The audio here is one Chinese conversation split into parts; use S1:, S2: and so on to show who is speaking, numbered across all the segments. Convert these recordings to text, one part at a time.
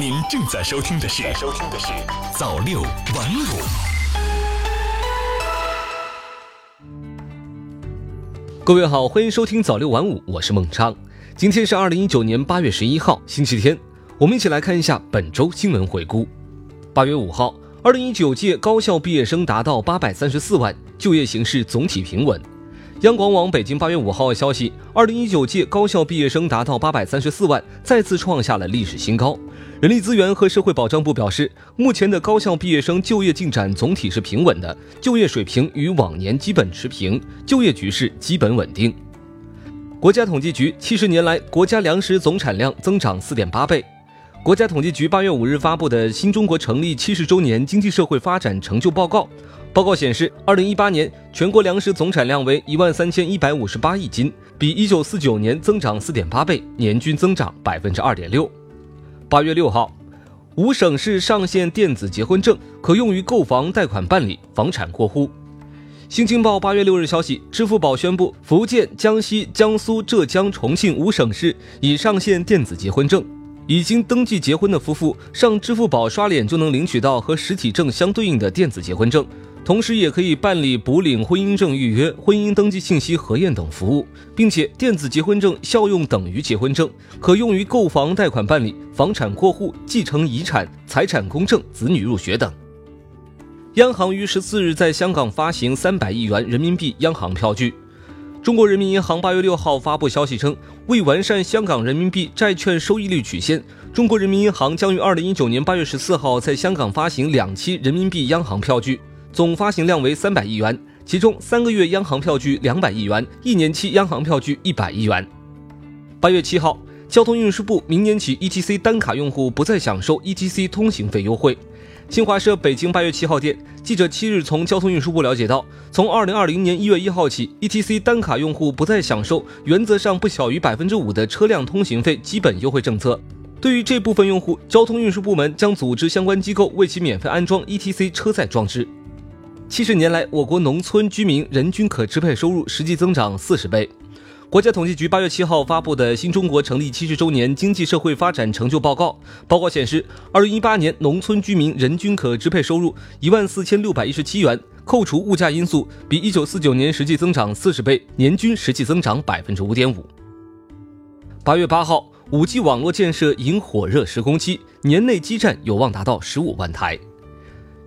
S1: 您正在收听的是收听的是早六晚五。
S2: 各位好，欢迎收听早六晚五，我是孟昌。今天是二零一九年八月十一号，星期天。我们一起来看一下本周新闻回顾。八月五号，二零一九届高校毕业生达到八百三十四万，就业形势总体平稳。央广网北京八月五号消息，二零一九届高校毕业生达到八百三十四万，再次创下了历史新高。人力资源和社会保障部表示，目前的高校毕业生就业进展总体是平稳的，就业水平与往年基本持平，就业局势基本稳定。国家统计局七十年来国家粮食总产量增长四点八倍。国家统计局八月五日发布的《新中国成立七十周年经济社会发展成就报告》。报告显示，二零一八年全国粮食总产量为一万三千一百五十八亿斤，比一九四九年增长四点八倍，年均增长百分之二点六。八月六号，五省市上线电子结婚证，可用于购房贷款办理、房产过户。新京报八月六日消息，支付宝宣布，福建、江西、江苏、浙江、重庆五省市已上线电子结婚证。已经登记结婚的夫妇上支付宝刷脸就能领取到和实体证相对应的电子结婚证，同时也可以办理补领婚姻证预约、婚姻登记信息核验等服务，并且电子结婚证效用等于结婚证，可用于购房贷款办理、房产过户、继承遗产、财产公证、子女入学等。央行于十四日在香港发行三百亿元人民币央行票据。中国人民银行八月六号发布消息称，为完善香港人民币债券收益率曲线，中国人民银行将于二零一九年八月十四号在香港发行两期人民币央行票据，总发行量为三百亿元，其中三个月央行票据两百亿元，一年期央行票据一百亿元。八月七号，交通运输部明年起，ETC 单卡用户不再享受 ETC 通行费优惠。新华社北京八月七号电，记者七日从交通运输部了解到，从二零二零年一月一号起，ETC 单卡用户不再享受原则上不小于百分之五的车辆通行费基本优惠政策。对于这部分用户，交通运输部门将组织相关机构为其免费安装 ETC 车载装置。七十年来，我国农村居民人均可支配收入实际增长四十倍。国家统计局八月七号发布的《新中国成立七十周年经济社会发展成就报告》报告显示，二零一八年农村居民人均可支配收入一万四千六百一十七元，扣除物价因素，比一九四九年实际增长四十倍，年均实际增长百分之五点五。八月八号，五 G 网络建设迎火热施工期，年内基站有望达到十五万台。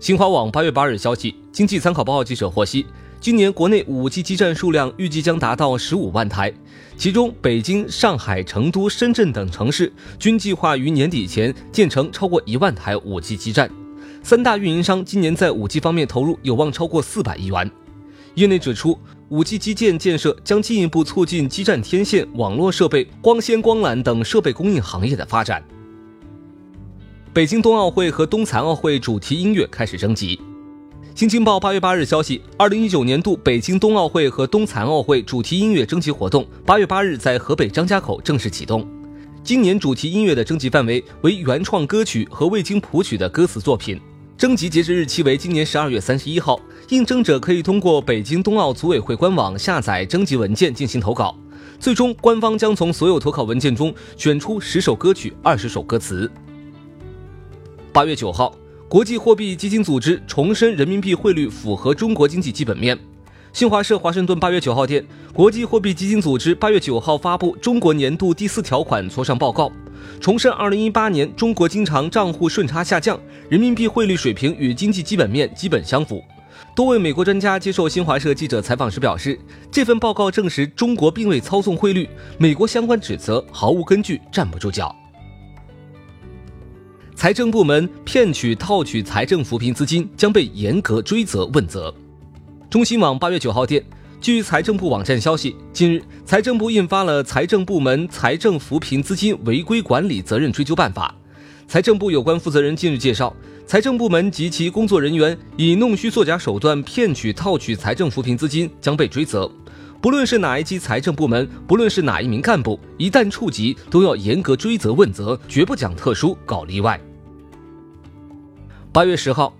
S2: 新华网八月八日消息，经济参考报记者获悉。今年国内 5G 基站数量预计将达到十五万台，其中北京、上海、成都、深圳等城市均计划于年底前建成超过一万台 5G 基站。三大运营商今年在 5G 方面投入有望超过四百亿元。业内指出，5G 基建建设将进一步促进基站天线、网络设备、光纤、光缆等设备供应行业的发展。北京冬奥会和冬残奥会主题音乐开始征集。新京报八月八日消息，二零一九年度北京冬奥会和冬残奥会主题音乐征集活动八月八日在河北张家口正式启动。今年主题音乐的征集范围为原创歌曲和未经谱曲的歌词作品。征集截止日期为今年十二月三十一号，应征者可以通过北京冬奥组委会官网下载征集文件进行投稿。最终，官方将从所有投稿文件中选出十首歌曲、二十首歌词。八月九号。国际货币基金组织重申人民币汇率符合中国经济基本面。新华社华盛顿八月九号电，国际货币基金组织八月九号发布中国年度第四条款磋商报告，重申二零一八年中国经常账户顺差下降，人民币汇率水平与经济基本面基本相符。多位美国专家接受新华社记者采访时表示，这份报告证实中国并未操纵汇率，美国相关指责毫无根据，站不住脚。财政部门骗取、套取财政扶贫资金将被严格追责问责。中新网八月九号电，据财政部网站消息，近日财政部印发了《财政部门财政扶贫资金违规管理责任追究办法》。财政部有关负责人近日介绍，财政部门及其工作人员以弄虚作假手段骗取、套取财政扶贫资金将被追责。不论是哪一级财政部门，不论是哪一名干部，一旦触及，都要严格追责问责，绝不讲特殊，搞例外。八月十号，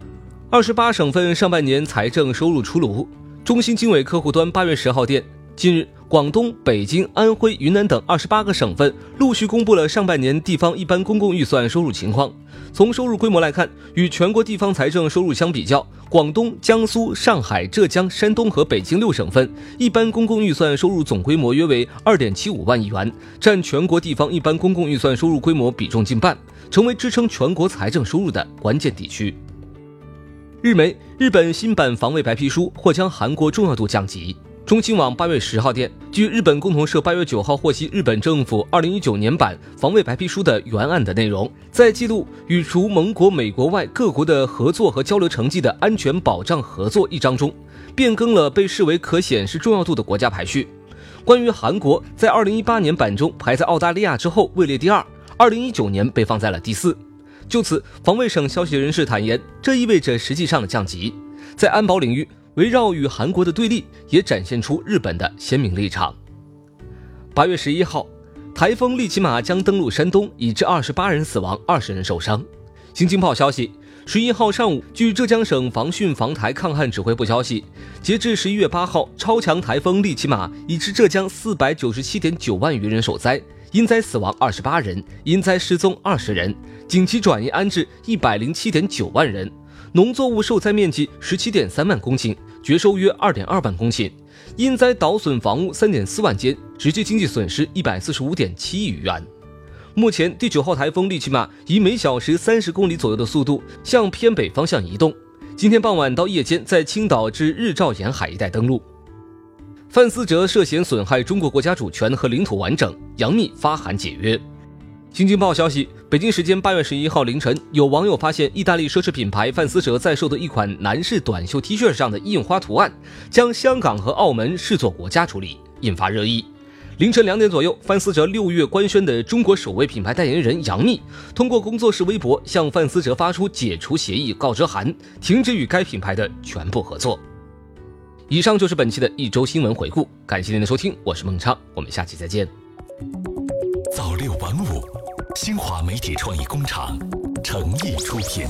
S2: 二十八省份上半年财政收入出炉。中新经纬客户端八月十号电，近日，广东、北京、安徽、云南等二十八个省份陆续公布了上半年地方一般公共预算收入情况。从收入规模来看，与全国地方财政收入相比较，广东、江苏、上海、浙江、山东和北京六省份一般公共预算收入总规模约为二点七五万亿元，占全国地方一般公共预算收入规模比重近半，成为支撑全国财政收入的关键地区。日媒日本新版防卫白皮书或将韩国重要度降级。中新网八月十号电，据日本共同社八月九号获悉，日本政府二零一九年版防卫白皮书的原案的内容，在记录与除盟国美国外各国的合作和交流成绩的安全保障合作一章中，变更了被视为可显示重要度的国家排序。关于韩国，在二零一八年版中排在澳大利亚之后，位列第二，二零一九年被放在了第四。就此，防卫省消息人士坦言，这意味着实际上的降级，在安保领域。围绕与韩国的对立，也展现出日本的鲜明立场。八月十一号，台风利奇马将登陆山东，已致二十八人死亡，二十人受伤。新京报消息，十一号上午，据浙江省防汛防台抗旱指挥部消息，截至十一月八号，超强台风利奇马已致浙江四百九十七点九万余人受灾，因灾死亡二十八人，因灾失踪二十人，紧急转移安置一百零七点九万人。农作物受灾面积十七点三万公顷，绝收约二点二万公顷，因灾倒损房屋三点四万间，直接经济损失一百四十五点七亿元。目前，第九号台风利奇马以每小时三十公里左右的速度向偏北方向移动，今天傍晚到夜间在青岛至日照沿海一带登陆。范思哲涉嫌损害中国国家主权和领土完整，杨幂发函解约。新京报消息，北京时间八月十一号凌晨，有网友发现意大利奢侈品牌范思哲在售的一款男士短袖 T 恤上的印花图案，将香港和澳门视作国家处理，引发热议。凌晨两点左右，范思哲六月官宣的中国首位品牌代言人杨幂，通过工作室微博向范思哲发出解除协议告知函，停止与该品牌的全部合作。以上就是本期的一周新闻回顾，感谢您的收听，我是孟畅，我们下期再见。
S1: 新华媒体创意工厂诚意出品。